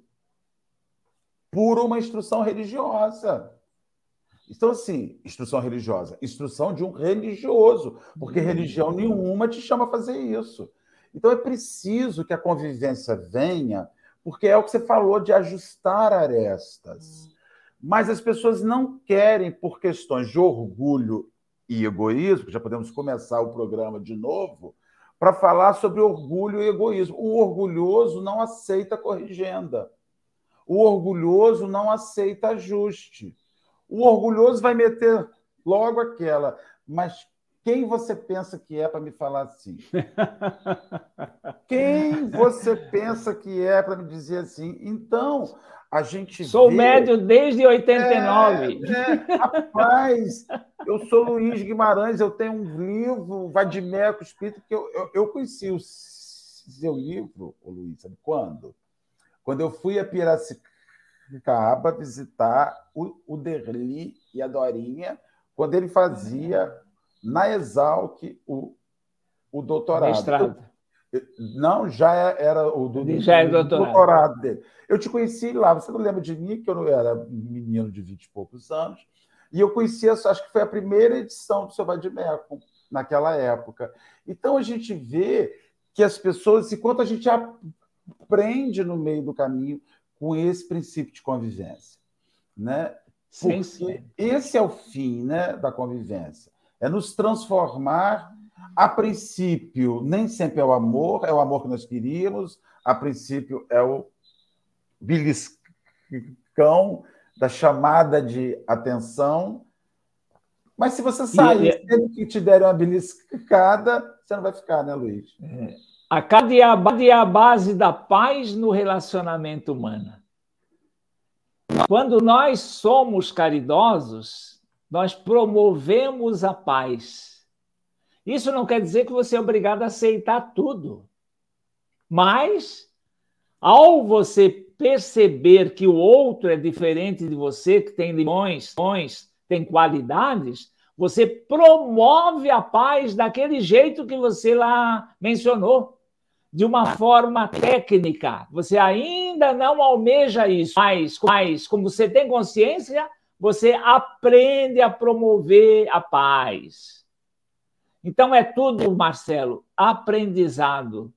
por uma instrução religiosa. Então, assim, instrução religiosa, instrução de um religioso, porque religião nenhuma te chama a fazer isso. Então é preciso que a convivência venha, porque é o que você falou de ajustar arestas. Mas as pessoas não querem, por questões de orgulho e egoísmo, já podemos começar o programa de novo, para falar sobre orgulho e egoísmo. O orgulhoso não aceita corrigenda. O orgulhoso não aceita ajuste. O orgulhoso vai meter logo aquela, mas quem você pensa que é para me falar assim? <laughs> Quem você pensa que é para me dizer assim? Então, a gente. Sou vê... médio desde 89. É, é, rapaz, eu sou Luiz Guimarães, eu tenho um livro, Vadimeco Espírito, que eu, eu, eu conheci o seu livro, ô Luiz, sabe quando? Quando eu fui a Piracicaba visitar o, o Derli e a Dorinha, quando ele fazia na Exalc o, o doutorado. Mestrado. Não, já era o do, já é doutorado. doutorado. dele. Eu te conheci lá, você não lembra de mim, que eu não era menino de vinte e poucos anos, e eu conheci, acho que foi a primeira edição do seu Vadimeco, naquela época. Então a gente vê que as pessoas, enquanto a gente aprende no meio do caminho com esse princípio de convivência, né? Porque sim, sim. esse é o fim né, da convivência é nos transformar. A princípio, nem sempre é o amor, é o amor que nós queríamos, a princípio é o beliscão da chamada de atenção. Mas se você sair, e, sempre que te derem uma beliscada, você não vai ficar, né, Luiz? É. A cada é a base da paz no relacionamento humano. Quando nós somos caridosos, nós promovemos a paz. Isso não quer dizer que você é obrigado a aceitar tudo. Mas, ao você perceber que o outro é diferente de você, que tem limões, tem qualidades, você promove a paz daquele jeito que você lá mencionou, de uma forma técnica. Você ainda não almeja isso, mas, mas como você tem consciência, você aprende a promover a paz. Então é tudo, Marcelo, aprendizado.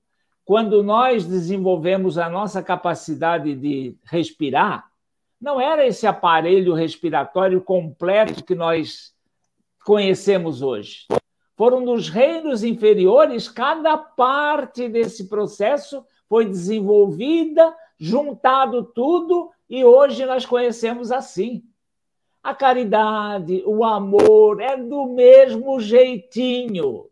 quando nós desenvolvemos a nossa capacidade de respirar, não era esse aparelho respiratório completo que nós conhecemos hoje. Foram nos reinos inferiores, cada parte desse processo foi desenvolvida, juntado tudo, e hoje nós conhecemos assim. A caridade, o amor, é do mesmo jeitinho.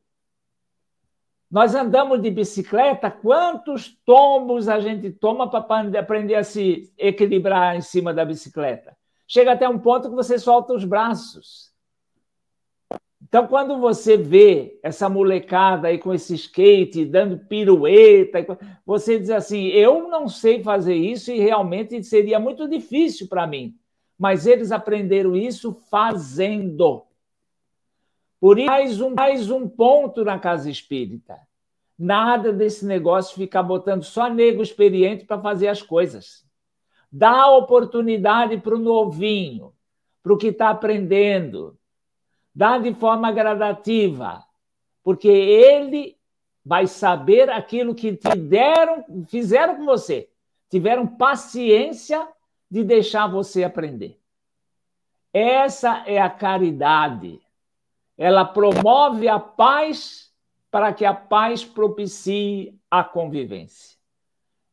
Nós andamos de bicicleta, quantos tombos a gente toma para aprender a se equilibrar em cima da bicicleta? Chega até um ponto que você solta os braços. Então, quando você vê essa molecada aí com esse skate, dando pirueta, você diz assim: eu não sei fazer isso e realmente seria muito difícil para mim. Mas eles aprenderam isso fazendo. Por isso, mais um, mais um ponto na casa espírita. Nada desse negócio ficar botando só nego experiente para fazer as coisas. Dá oportunidade para o novinho, para o que está aprendendo Dá de forma gradativa, porque ele vai saber aquilo que te deram, fizeram com você. Tiveram paciência de deixar você aprender. Essa é a caridade. Ela promove a paz para que a paz propicie a convivência.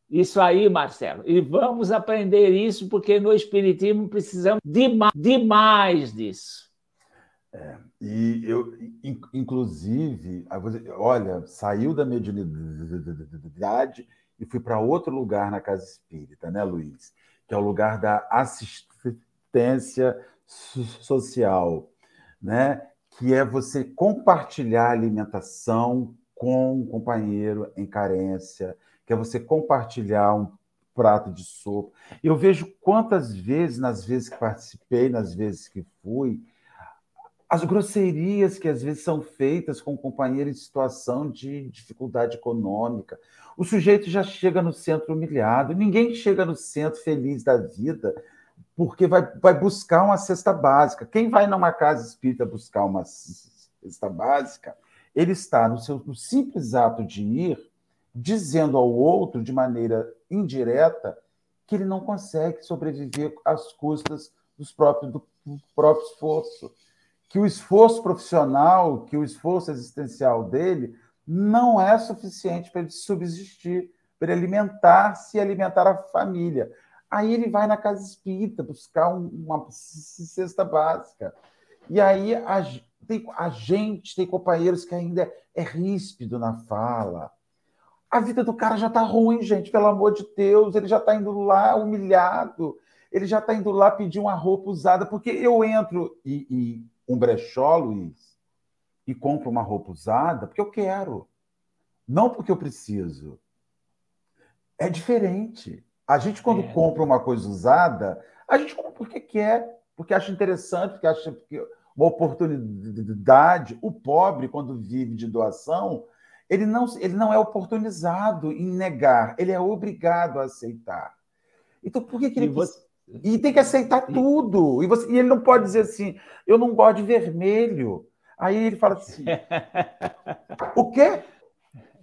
Isso aí, Marcelo. E vamos aprender isso, porque no Espiritismo precisamos demais, disso. É, e eu, inclusive, olha, saiu da mediunidade e fui para outro lugar na casa espírita, né, Luiz? Que é o lugar da assistência social, né? Que é você compartilhar alimentação com um companheiro em carência, que é você compartilhar um prato de sopa. Eu vejo quantas vezes, nas vezes que participei, nas vezes que fui, as grosserias que às vezes são feitas com o companheiro em situação de dificuldade econômica. O sujeito já chega no centro humilhado, ninguém chega no centro feliz da vida porque vai, vai buscar uma cesta básica. Quem vai numa casa espírita buscar uma cesta básica, ele está no seu no simples ato de ir dizendo ao outro de maneira indireta que ele não consegue sobreviver às custas dos próprios, do próprio esforço que o esforço profissional, que o esforço existencial dele não é suficiente para ele subsistir, para ele alimentar-se e alimentar a família. Aí ele vai na casa espírita buscar uma cesta básica. E aí a, tem, a gente tem companheiros que ainda é, é ríspido na fala. A vida do cara já está ruim, gente, pelo amor de Deus. Ele já está indo lá humilhado, ele já está indo lá pedir uma roupa usada, porque eu entro e, e um brechó, Luiz, e compro uma roupa usada porque eu quero, não porque eu preciso. É diferente. A gente, quando é. compra uma coisa usada, a gente compra porque quer, porque acha interessante, porque acha uma oportunidade. O pobre, quando vive de doação, ele não, ele não é oportunizado em negar, ele é obrigado a aceitar. Então, por que, que ele. Você... E tem que aceitar tudo. E, você, e ele não pode dizer assim, eu não gosto de vermelho. Aí ele fala assim: <laughs> o quê?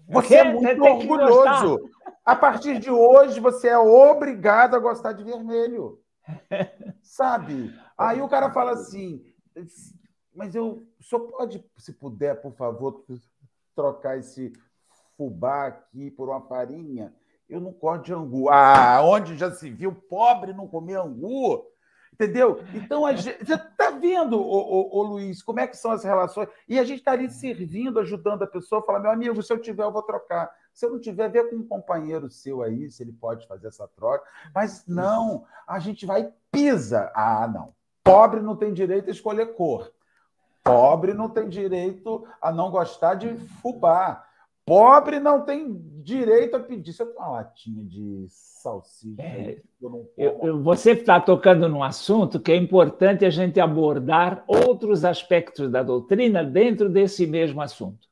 Você é muito orgulhoso. A partir de hoje, você é obrigado a gostar de vermelho. <laughs> Sabe? Aí o cara fala assim: mas eu só pode, se puder, por favor, trocar esse fubá aqui por uma farinha? Eu não gosto de angu. Ah, onde já se viu pobre não comer angu? Entendeu? Então, a gente, você está vendo, ô, ô, ô, Luiz, como é que são as relações? E a gente está ali servindo, ajudando a pessoa, fala, meu amigo, se eu tiver, eu vou trocar. Se eu não tiver, vê com um companheiro seu aí, se ele pode fazer essa troca. Mas não, a gente vai e pisa. Ah, não. Pobre não tem direito a escolher cor. Pobre não tem direito a não gostar de fubá. Pobre não tem direito a pedir. Você tem uma latinha de salsicha. É, eu eu, você está tocando num assunto que é importante a gente abordar outros aspectos da doutrina dentro desse mesmo assunto.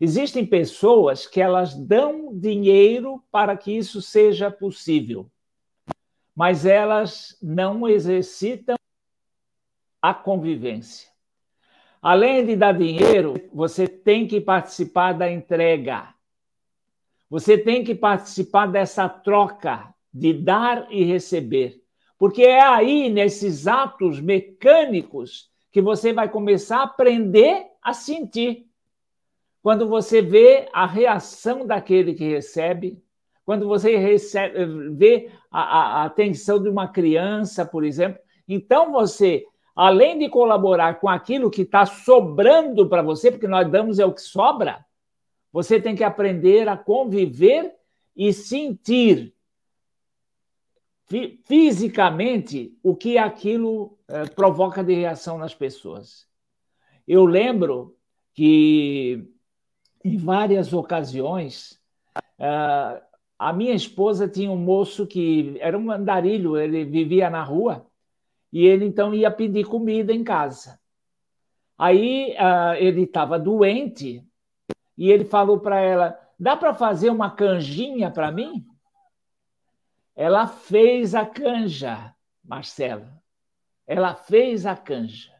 Existem pessoas que elas dão dinheiro para que isso seja possível, mas elas não exercitam a convivência. Além de dar dinheiro, você tem que participar da entrega. Você tem que participar dessa troca de dar e receber. Porque é aí, nesses atos mecânicos, que você vai começar a aprender a sentir. Quando você vê a reação daquele que recebe, quando você recebe, vê a, a, a atenção de uma criança, por exemplo, então você, além de colaborar com aquilo que está sobrando para você, porque nós damos é o que sobra, você tem que aprender a conviver e sentir fisicamente o que aquilo eh, provoca de reação nas pessoas. Eu lembro que em várias ocasiões uh, a minha esposa tinha um moço que era um andarilho, ele vivia na rua e ele então ia pedir comida em casa. Aí uh, ele estava doente e ele falou para ela: dá para fazer uma canjinha para mim? Ela fez a canja, Marcela. Ela fez a canja.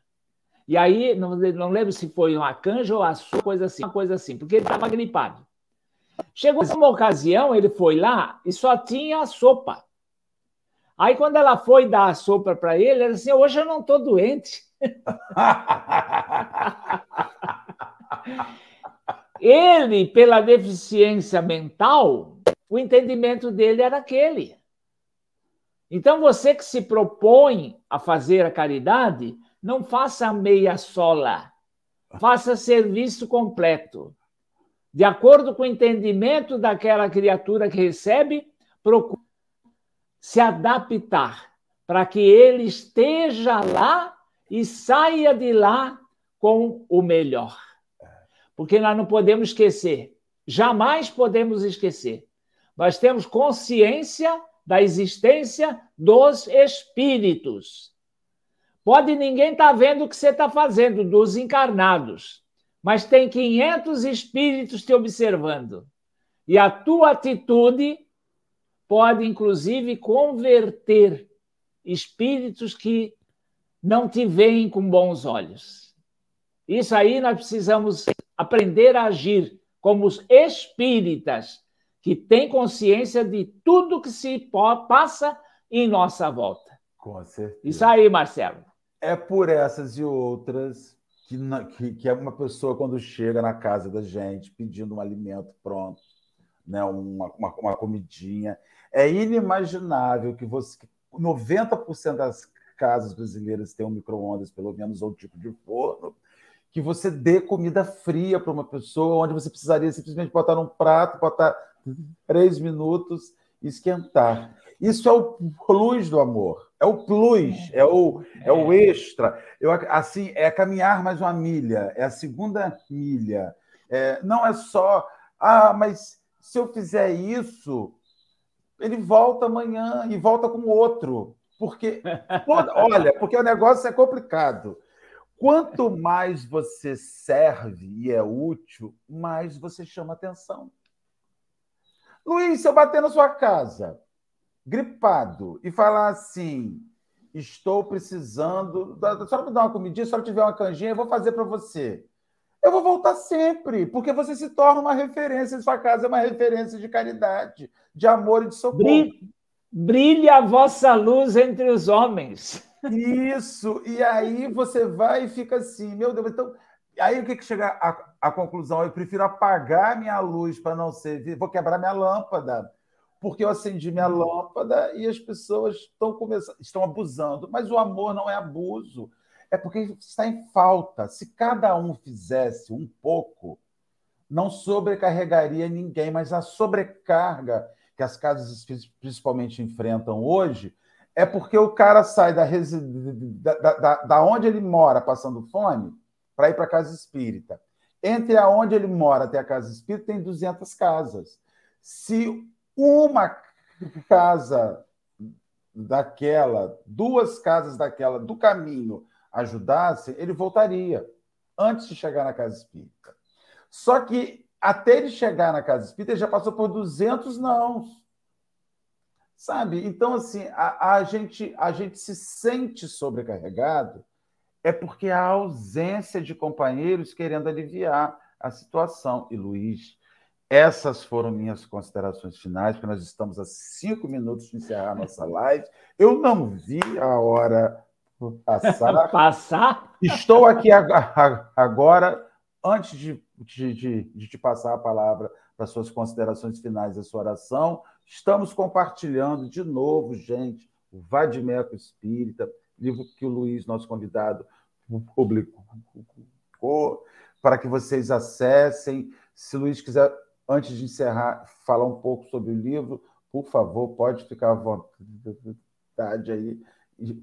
E aí, não, não lembro se foi uma canja ou a sua coisa assim, uma coisa assim, porque ele estava gripado. Chegou uma ocasião, ele foi lá e só tinha a sopa. Aí, quando ela foi dar a sopa para ele, ele disse assim: Hoje eu não estou doente. <laughs> ele, pela deficiência mental, o entendimento dele era aquele. Então, você que se propõe a fazer a caridade, não faça meia sola, faça serviço completo. De acordo com o entendimento daquela criatura que recebe, procure se adaptar para que ele esteja lá e saia de lá com o melhor. Porque nós não podemos esquecer, jamais podemos esquecer. Nós temos consciência da existência dos espíritos. Pode ninguém estar tá vendo o que você está fazendo, dos encarnados, mas tem 500 espíritos te observando. E a tua atitude pode, inclusive, converter espíritos que não te veem com bons olhos. Isso aí nós precisamos aprender a agir como os espíritas que tem consciência de tudo que se passa em nossa volta. Com certeza. Isso aí, Marcelo. É por essas e outras que, que, que uma pessoa, quando chega na casa da gente pedindo um alimento pronto, né, uma, uma, uma comidinha, é inimaginável que você. 90% das casas brasileiras um micro-ondas, pelo menos, ou um tipo de forno, que você dê comida fria para uma pessoa, onde você precisaria simplesmente botar num prato, botar três minutos e esquentar. Isso é o plus do amor, é o plus, é o, é o extra. Eu, assim, é caminhar mais uma milha, é a segunda milha. É, não é só, ah, mas se eu fizer isso, ele volta amanhã e volta com outro. Porque, <laughs> olha, porque o negócio é complicado. Quanto mais você serve e é útil, mais você chama atenção. Luiz, se eu bater na sua casa, gripado, e falar assim: estou precisando. A senhora me dá uma comidinha, se a senhora tiver uma canjinha, eu vou fazer para você. Eu vou voltar sempre, porque você se torna uma referência, sua casa é uma referência de caridade, de amor e de socorro. Brilha a vossa luz entre os homens. Isso, e aí você vai e fica assim, meu Deus, então Aí o que, que chega à, à conclusão? Eu prefiro apagar minha luz para não ser. Vou quebrar minha lâmpada, porque eu acendi minha lâmpada e as pessoas estão começando, estão abusando. Mas o amor não é abuso, é porque está em falta. Se cada um fizesse um pouco, não sobrecarregaria ninguém, mas a sobrecarga que as casas principalmente enfrentam hoje é porque o cara sai da, da, da, da onde ele mora passando fome para ir para a casa espírita. Entre aonde ele mora até a casa espírita tem 200 casas. Se uma casa daquela, duas casas daquela do caminho ajudassem, ele voltaria antes de chegar na casa espírita. Só que até ele chegar na casa espírita, ele já passou por 200 não. Sabe? Então, assim, a, a, gente, a gente se sente sobrecarregado é porque há ausência de companheiros querendo aliviar a situação. E Luiz, Essas foram minhas considerações finais, porque nós estamos a cinco minutos de encerrar a nossa live. Eu não vi a hora passar. <laughs> passar? Estou aqui agora, antes de, de, de, de te passar a palavra para suas considerações finais e sua oração, estamos compartilhando de novo, gente, o Vadimeco Espírita, livro que o Luiz, nosso convidado, publicou, para que vocês acessem. Se o Luiz quiser antes de encerrar, falar um pouco sobre o livro, por favor, pode ficar à vontade aí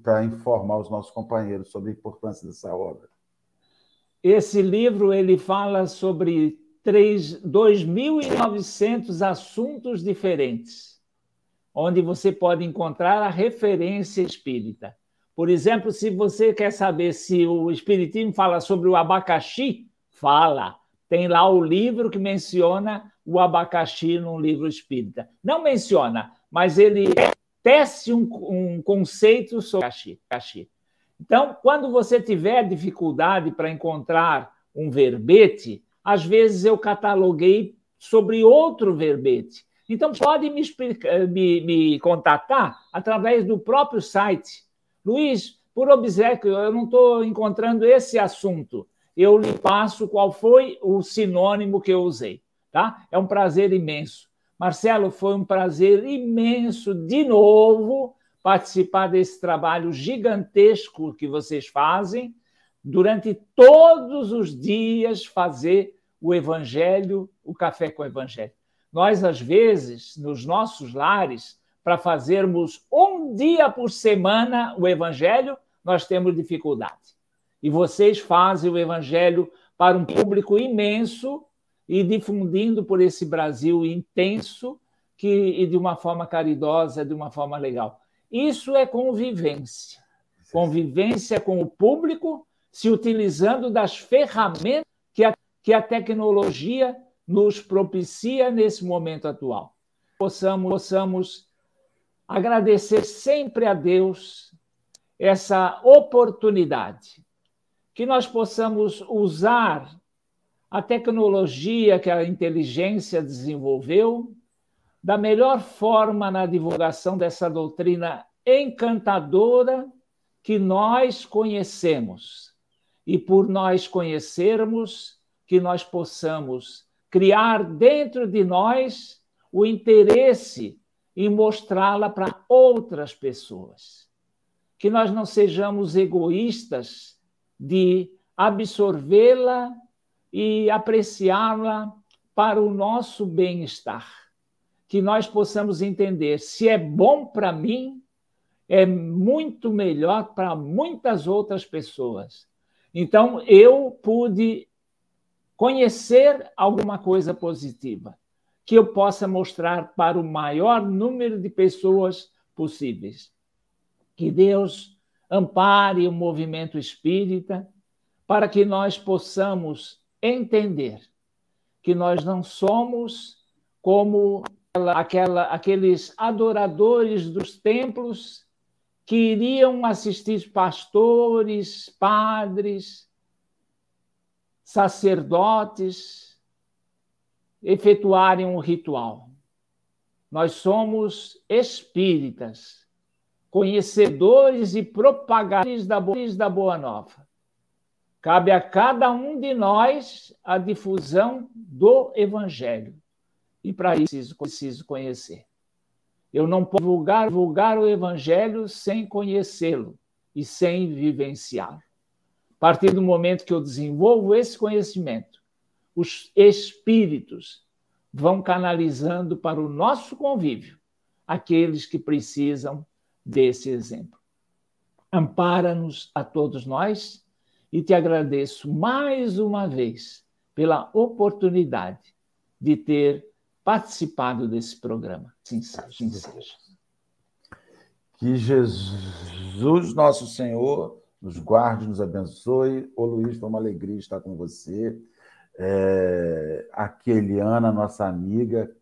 para informar os nossos companheiros sobre a importância dessa obra. Esse livro ele fala sobre 2.900 assuntos diferentes, onde você pode encontrar a referência espírita. Por exemplo, se você quer saber se o Espiritismo fala sobre o abacaxi, fala. Tem lá o livro que menciona o abacaxi num livro espírita. Não menciona, mas ele tece um, um conceito sobre abacaxi. Então, quando você tiver dificuldade para encontrar um verbete, às vezes eu cataloguei sobre outro verbete. Então, pode me, me, me contatar através do próprio site. Luiz, por obséquio, eu não estou encontrando esse assunto. Eu lhe passo qual foi o sinônimo que eu usei. Tá? É um prazer imenso. Marcelo, foi um prazer imenso de novo participar desse trabalho gigantesco que vocês fazem durante todos os dias fazer o evangelho, o café com o evangelho. Nós às vezes, nos nossos lares, para fazermos um dia por semana o evangelho, nós temos dificuldade. E vocês fazem o evangelho para um público imenso e difundindo por esse Brasil intenso que, e de uma forma caridosa, de uma forma legal. Isso é convivência. Convivência com o público, se utilizando das ferramentas que a, que a tecnologia nos propicia nesse momento atual. Possamos, possamos agradecer sempre a Deus essa oportunidade, que nós possamos usar a tecnologia que a inteligência desenvolveu da melhor forma na divulgação dessa doutrina encantadora que nós conhecemos. E por nós conhecermos, que nós possamos criar dentro de nós o interesse em mostrá-la para outras pessoas. Que nós não sejamos egoístas de absorvê-la e apreciá-la para o nosso bem-estar. Que nós possamos entender se é bom para mim, é muito melhor para muitas outras pessoas. Então, eu pude conhecer alguma coisa positiva que eu possa mostrar para o maior número de pessoas possíveis. Que Deus ampare o movimento espírita para que nós possamos entender que nós não somos como aquela, aqueles adoradores dos templos que iriam assistir pastores, padres, sacerdotes efetuarem um ritual. Nós somos espíritas, conhecedores e propagadores da boa nova. Cabe a cada um de nós a difusão do Evangelho. E para isso preciso, preciso conhecer. Eu não posso divulgar, divulgar o Evangelho sem conhecê-lo e sem vivenciá-lo. A partir do momento que eu desenvolvo esse conhecimento, os espíritos vão canalizando para o nosso convívio aqueles que precisam desse exemplo. Ampara-nos a todos nós e te agradeço mais uma vez pela oportunidade de ter participado desse programa. Sim. Sim seja. Que Jesus, nosso Senhor, nos guarde, nos abençoe. Ô Luiz, foi uma alegria estar com você. É, a Keliana, nossa amiga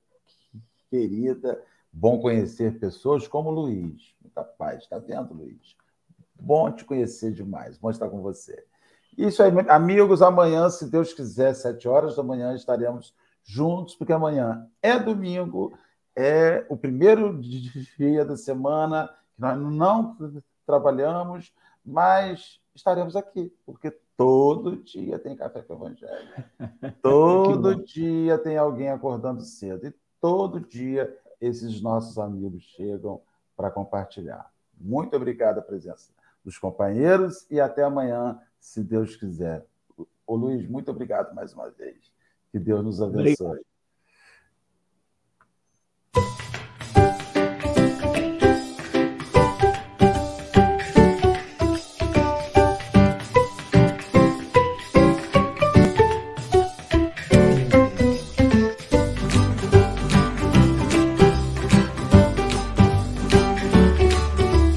querida, bom conhecer pessoas como o Luiz. Muita paz, está vendo, Luiz? Bom te conhecer demais, bom estar com você. Isso aí, amigos. Amanhã, se Deus quiser, sete horas da manhã, estaremos juntos, porque amanhã é domingo, é o primeiro dia da semana que nós não trabalhamos, mas estaremos aqui, porque todo dia tem café com o Evangelho. <laughs> Todo dia tem alguém acordando cedo. E todo dia esses nossos amigos chegam para compartilhar. Muito obrigado a presença dos companheiros e até amanhã, se Deus quiser. Ô Luiz, muito obrigado mais uma vez. Que Deus nos abençoe. Obrigado.